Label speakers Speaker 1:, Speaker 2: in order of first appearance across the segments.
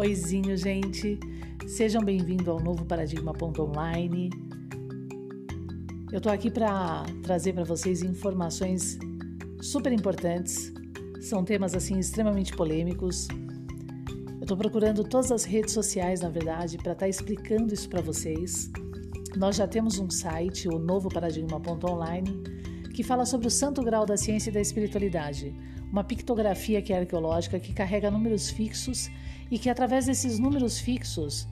Speaker 1: Oizinho, gente. Sejam bem-vindos ao novo Paradigma.online. Eu estou aqui para trazer para vocês informações super importantes. São temas assim extremamente polêmicos. Eu estou procurando todas as redes sociais, na verdade, para estar tá explicando isso para vocês. Nós já temos um site, o novo Paradigma.online, que fala sobre o santo grau da ciência e da espiritualidade uma pictografia que é arqueológica que carrega números fixos e que através desses números fixos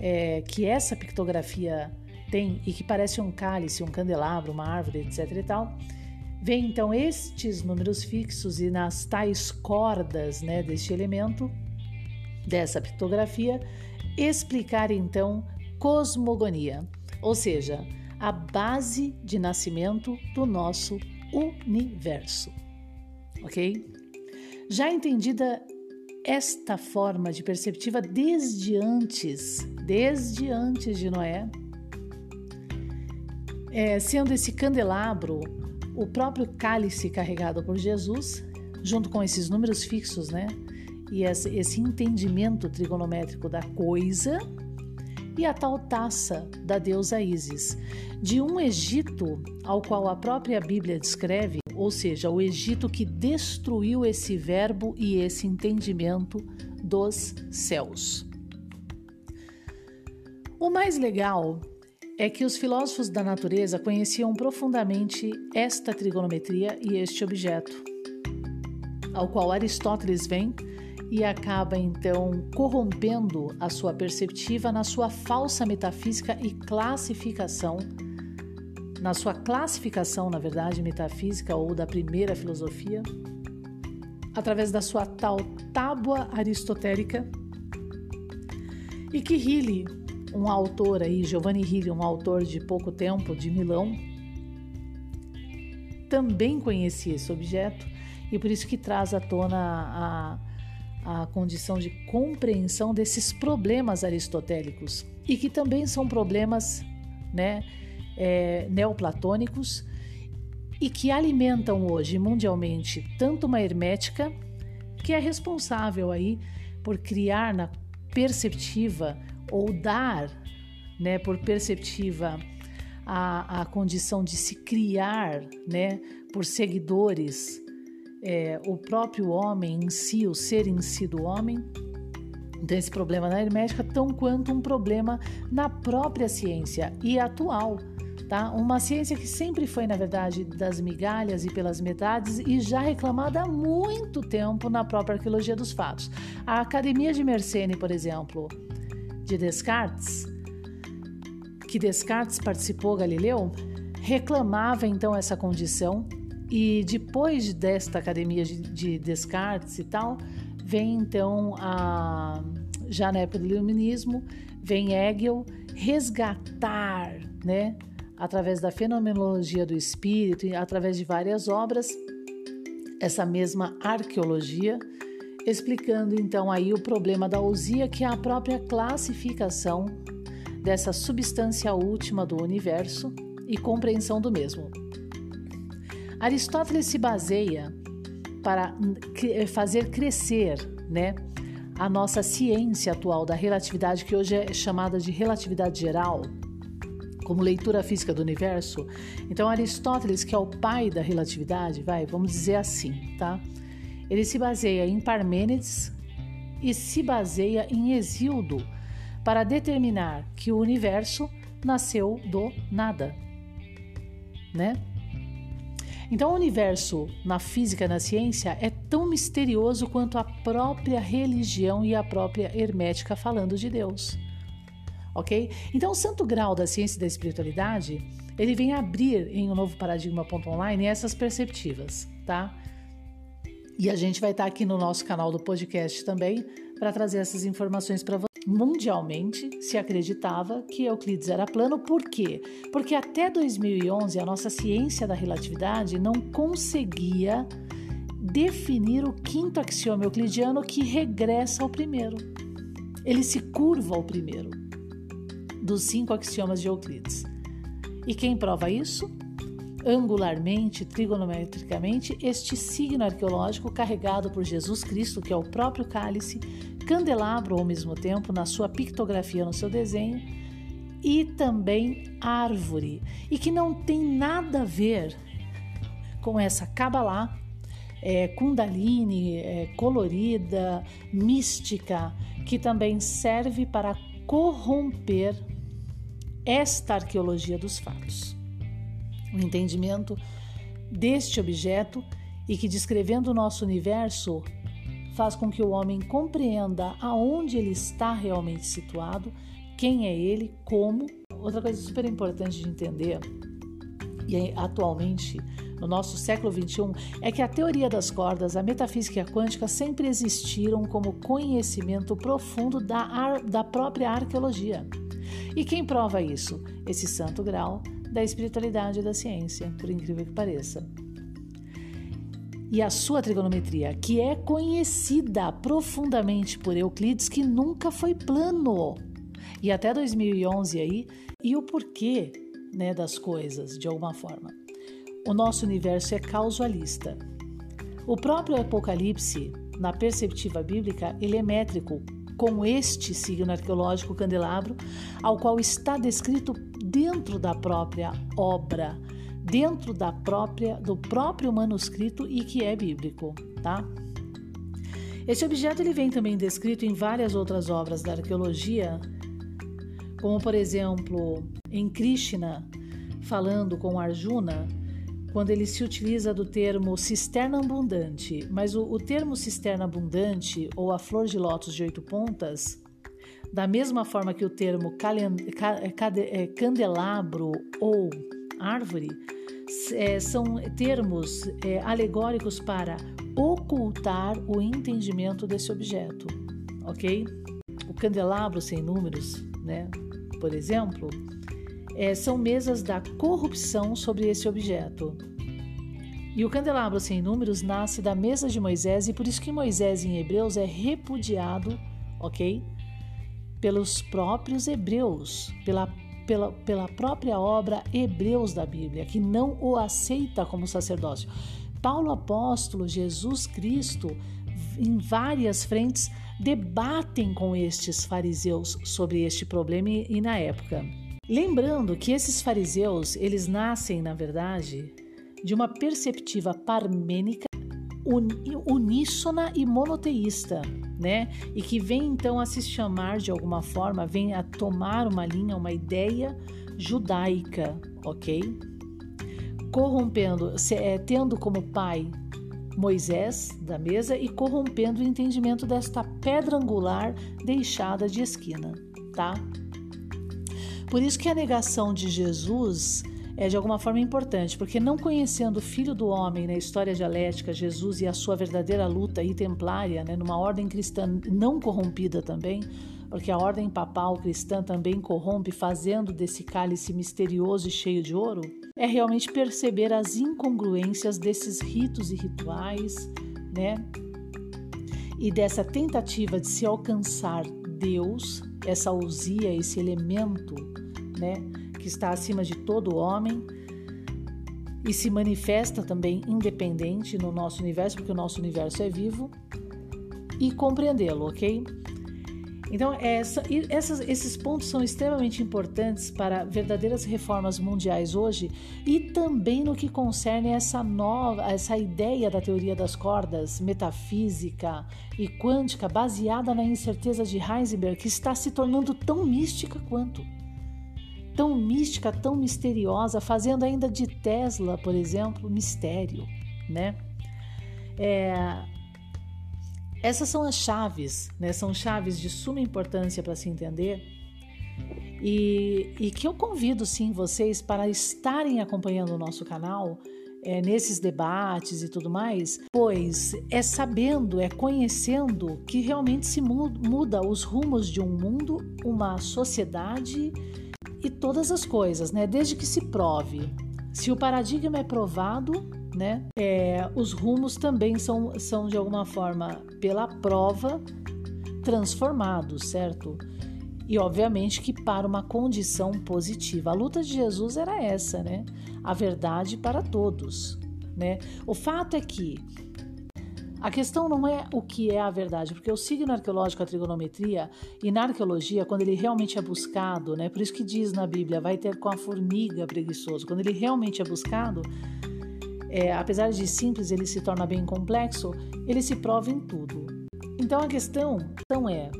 Speaker 1: é, que essa pictografia tem e que parece um cálice, um candelabro, uma árvore, etc. e tal, vem então estes números fixos e nas tais cordas né, deste elemento, dessa pictografia, explicar então cosmogonia, ou seja, a base de nascimento do nosso universo ok? Já entendida esta forma de perceptiva desde antes, desde antes de Noé, é, sendo esse candelabro o próprio cálice carregado por Jesus, junto com esses números fixos, né? E esse, esse entendimento trigonométrico da coisa, e a tal taça da deusa Ísis, de um Egito ao qual a própria Bíblia descreve ou seja, o Egito que destruiu esse verbo e esse entendimento dos céus. O mais legal é que os filósofos da natureza conheciam profundamente esta trigonometria e este objeto, ao qual Aristóteles vem e acaba então corrompendo a sua perceptiva na sua falsa metafísica e classificação. Na sua classificação, na verdade, metafísica ou da primeira filosofia, através da sua tal tábua aristotélica, e que Hilly, um autor aí, Giovanni Hilly, um autor de pouco tempo de Milão, também conhecia esse objeto e por isso que traz à tona a, condição de compreensão desses problemas aristotélicos e que também são problemas, né, é, neoplatônicos e que alimentam hoje mundialmente tanto uma hermética que é responsável aí por criar na perceptiva ou dar, né, por perceptiva a, a condição de se criar, né, por seguidores é, o próprio homem em si, o ser em si do homem, então, esse problema na hermética, tão quanto um problema na própria ciência e atual, Tá? Uma ciência que sempre foi, na verdade, das migalhas e pelas metades e já reclamada há muito tempo na própria arqueologia dos fatos. A Academia de Mersenne, por exemplo, de Descartes, que Descartes participou, Galileu, reclamava então essa condição e depois desta Academia de Descartes e tal, vem então a já na época do iluminismo, vem Hegel resgatar, né, através da fenomenologia do espírito e através de várias obras, essa mesma arqueologia, explicando então aí o problema da ousia, que é a própria classificação dessa substância última do universo e compreensão do mesmo. Aristóteles se baseia para fazer crescer, né, a nossa ciência atual da relatividade, que hoje é chamada de relatividade geral, como leitura física do universo. Então, Aristóteles, que é o pai da relatividade, vai, vamos dizer assim, tá? Ele se baseia em Parmênides e se baseia em Hesíodo para determinar que o universo nasceu do nada, né? Então, o universo na física na ciência é tão misterioso quanto a própria religião e a própria hermética falando de Deus ok? Então, o santo grau da ciência e da espiritualidade, ele vem abrir em um novo paradigma.online essas perceptivas, tá? E a gente vai estar aqui no nosso canal do podcast também para trazer essas informações para você. Mundialmente se acreditava que Euclides era plano, por quê? Porque até 2011 a nossa ciência da relatividade não conseguia definir o quinto axioma euclidiano que regressa ao primeiro. Ele se curva ao primeiro dos cinco axiomas de Euclides. E quem prova isso? Angularmente, trigonometricamente, este signo arqueológico carregado por Jesus Cristo, que é o próprio cálice, candelabro ao mesmo tempo na sua pictografia, no seu desenho, e também árvore, e que não tem nada a ver com essa Kabbalah é, Kundalini, é, colorida, mística, que também serve para corromper esta arqueologia dos fatos. O entendimento deste objeto e que, descrevendo o nosso universo, faz com que o homem compreenda aonde ele está realmente situado, quem é ele, como. Outra coisa super importante de entender, e atualmente no nosso século XXI é que a teoria das cordas, a metafísica e a quântica sempre existiram como conhecimento profundo da, da própria arqueologia. E quem prova isso? Esse santo grau da espiritualidade e da ciência, por incrível que pareça. E a sua trigonometria, que é conhecida profundamente por Euclides, que nunca foi plano. E até 2011 aí, e o porquê né, das coisas, de alguma forma. O nosso universo é causalista. O próprio Apocalipse, na perspectiva bíblica, ele é métrico, com este signo arqueológico candelabro, ao qual está descrito dentro da própria obra, dentro da própria do próprio manuscrito e que é bíblico, tá? Esse objeto ele vem também descrito em várias outras obras da arqueologia, como por exemplo em Krishna falando com Arjuna, quando ele se utiliza do termo cisterna abundante, mas o, o termo cisterna abundante ou a flor de lótus de oito pontas, da mesma forma que o termo é, candelabro ou árvore, é, são termos é, alegóricos para ocultar o entendimento desse objeto, ok? O candelabro sem números, né? Por exemplo, é, são mesas da corrupção sobre esse objeto. E o candelabro sem números nasce da mesa de Moisés e por isso que Moisés em Hebreus é repudiado, ok? Pelos próprios hebreus, pela, pela, pela própria obra Hebreus da Bíblia, que não o aceita como sacerdócio. Paulo apóstolo, Jesus Cristo, em várias frentes, debatem com estes fariseus sobre este problema e, e na época. Lembrando que esses fariseus, eles nascem, na verdade, de uma perceptiva parmênica uníssona e monoteísta, né? E que vem então a se chamar de alguma forma, vem a tomar uma linha, uma ideia judaica, ok? Corrompendo, é, tendo como pai Moisés da mesa e corrompendo o entendimento desta pedra angular deixada de esquina, tá? Por isso que a negação de Jesus é de alguma forma importante, porque não conhecendo o Filho do Homem na história dialética, Jesus e a sua verdadeira luta e templária, né, numa ordem cristã não corrompida também, porque a ordem papal cristã também corrompe, fazendo desse cálice misterioso e cheio de ouro, é realmente perceber as incongruências desses ritos e rituais, né? E dessa tentativa de se alcançar Deus, essa ousia, esse elemento né, que está acima de todo homem e se manifesta também independente no nosso universo, porque o nosso universo é vivo, e compreendê-lo, ok? Então, essa, essas, esses pontos são extremamente importantes para verdadeiras reformas mundiais hoje e também no que concerne essa nova, essa ideia da teoria das cordas metafísica e quântica baseada na incerteza de Heisenberg, que está se tornando tão mística quanto tão mística, tão misteriosa, fazendo ainda de Tesla, por exemplo, mistério, né? É, essas são as chaves, né? São chaves de suma importância para se entender e, e, que eu convido sim vocês para estarem acompanhando o nosso canal é, nesses debates e tudo mais, pois é sabendo, é conhecendo que realmente se muda os rumos de um mundo, uma sociedade e todas as coisas, né? Desde que se prove. Se o paradigma é provado, né? É, os rumos também são, são de alguma forma pela prova transformados, certo? E obviamente que para uma condição positiva. A luta de Jesus era essa, né? A verdade para todos, né? O fato é que a questão não é o que é a verdade, porque o signo arqueológico, a trigonometria, e na arqueologia, quando ele realmente é buscado, né? Por isso que diz na Bíblia, vai ter com a formiga preguiçoso. Quando ele realmente é buscado, é, apesar de simples, ele se torna bem complexo, ele se prova em tudo. Então a questão não é,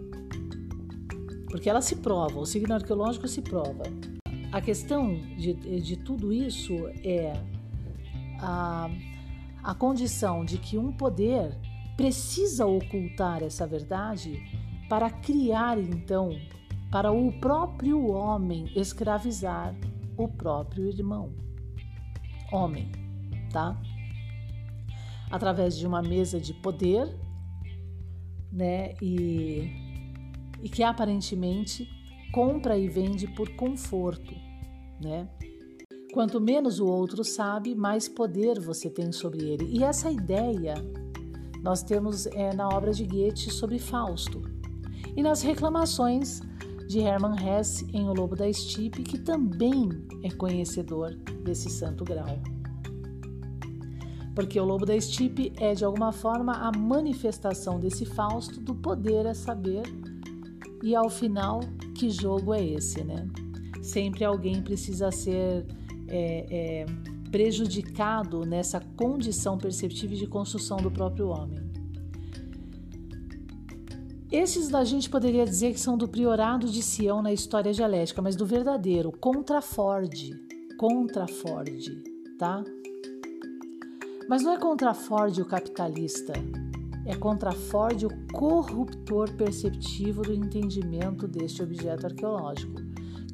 Speaker 1: porque ela se prova, o signo arqueológico se prova. A questão de, de tudo isso é a a condição de que um poder precisa ocultar essa verdade para criar então para o próprio homem escravizar o próprio irmão. Homem, tá? Através de uma mesa de poder, né? E, e que aparentemente compra e vende por conforto, né? Quanto menos o outro sabe, mais poder você tem sobre ele. E essa ideia nós temos é, na obra de Goethe sobre Fausto e nas reclamações de Hermann Hesse em O Lobo da Estipe, que também é conhecedor desse santo grau. Porque o Lobo da Estipe é, de alguma forma, a manifestação desse Fausto do poder a saber, e ao final, que jogo é esse, né? Sempre alguém precisa ser é, é, prejudicado nessa condição perceptível de construção do próprio homem. Esses da gente poderia dizer que são do priorado de Sião na história dialética, mas do verdadeiro, contra Ford, contra Ford, tá? Mas não é contra Ford o capitalista, é contra Ford o corruptor perceptivo do entendimento deste objeto arqueológico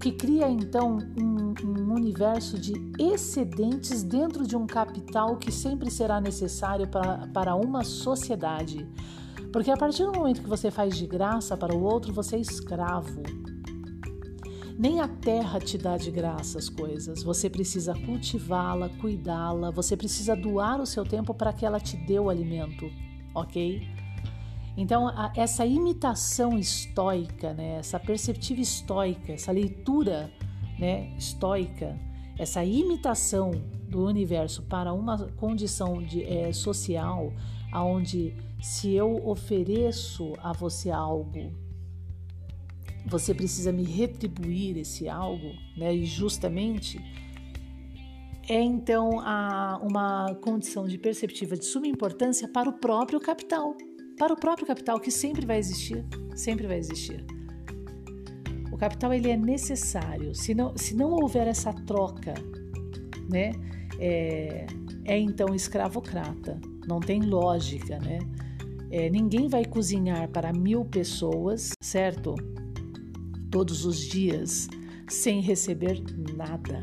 Speaker 1: que cria então um, um, universo de excedentes dentro de um capital que sempre será necessário para, para uma sociedade. Porque a partir do momento que você faz de graça para o outro, você é escravo. Nem a terra te dá de graça as coisas. Você precisa cultivá-la, cuidá-la, você precisa doar o seu tempo para que ela te dê o alimento, ok? Então, a, essa imitação estoica, né, essa perceptiva estoica, essa leitura né, estoica, essa imitação do universo para uma condição de, é, social, onde se eu ofereço a você algo, você precisa me retribuir esse algo, né, e justamente é então a, uma condição de perceptiva de suma importância para o próprio capital para o próprio capital que sempre vai existir, sempre vai existir. O capital ele é necessário. Se não, se não houver essa troca, né, é, é então escravocrata. Não tem lógica, né? É, ninguém vai cozinhar para mil pessoas, certo? Todos os dias, sem receber nada,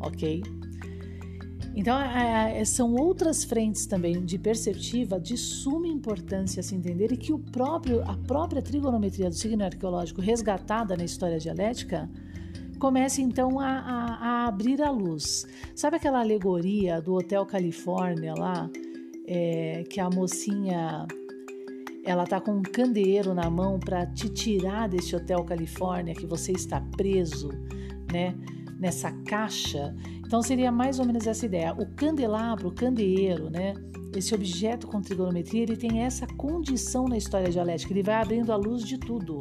Speaker 1: ok? Então, é, são outras frentes também de perceptiva de suma importância se entender e que o próprio, a própria trigonometria do signo arqueológico resgatada na história dialética comece então a, a, a abrir a luz. Sabe aquela alegoria do Hotel Califórnia lá, é, que a mocinha ela tá com um candeeiro na mão para te tirar desse Hotel Califórnia que você está preso, né? Nessa caixa então seria mais ou menos essa ideia. O candelabro, o candeeiro, né? Esse objeto com trigonometria, ele tem essa condição na história dialética, ele vai abrindo a luz de tudo.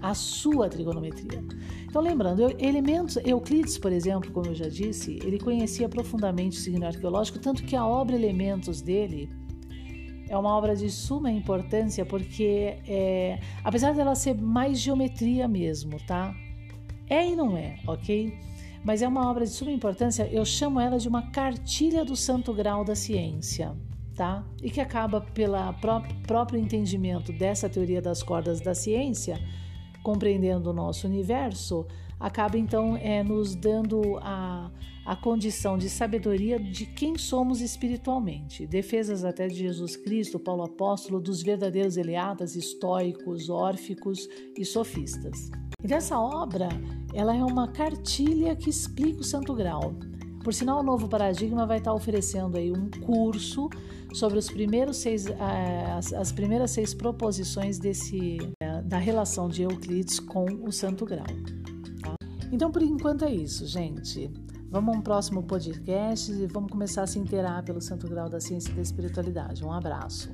Speaker 1: A sua trigonometria. Então, lembrando, elementos, Euclides, por exemplo, como eu já disse, ele conhecia profundamente o signo arqueológico, tanto que a obra Elementos dele é uma obra de suma importância, porque é, apesar dela ser mais geometria mesmo, tá? É e não é, ok? mas é uma obra de suma importância. Eu chamo ela de uma cartilha do santo grau da ciência, tá? E que acaba pelo próprio entendimento dessa teoria das cordas da ciência, compreendendo o nosso universo, acaba então é, nos dando a, a condição de sabedoria de quem somos espiritualmente. Defesas até de Jesus Cristo, Paulo Apóstolo, dos verdadeiros eleatas, estoicos, órficos e sofistas. Então essa obra, ela é uma cartilha que explica o Santo Grau. Por sinal, o Novo Paradigma vai estar oferecendo aí um curso sobre os primeiros seis, as, as primeiras seis proposições desse, da relação de Euclides com o Santo Grau. Tá? Então, por enquanto é isso, gente. Vamos a um próximo podcast e vamos começar a se inteirar pelo Santo Grau da Ciência e da Espiritualidade. Um abraço.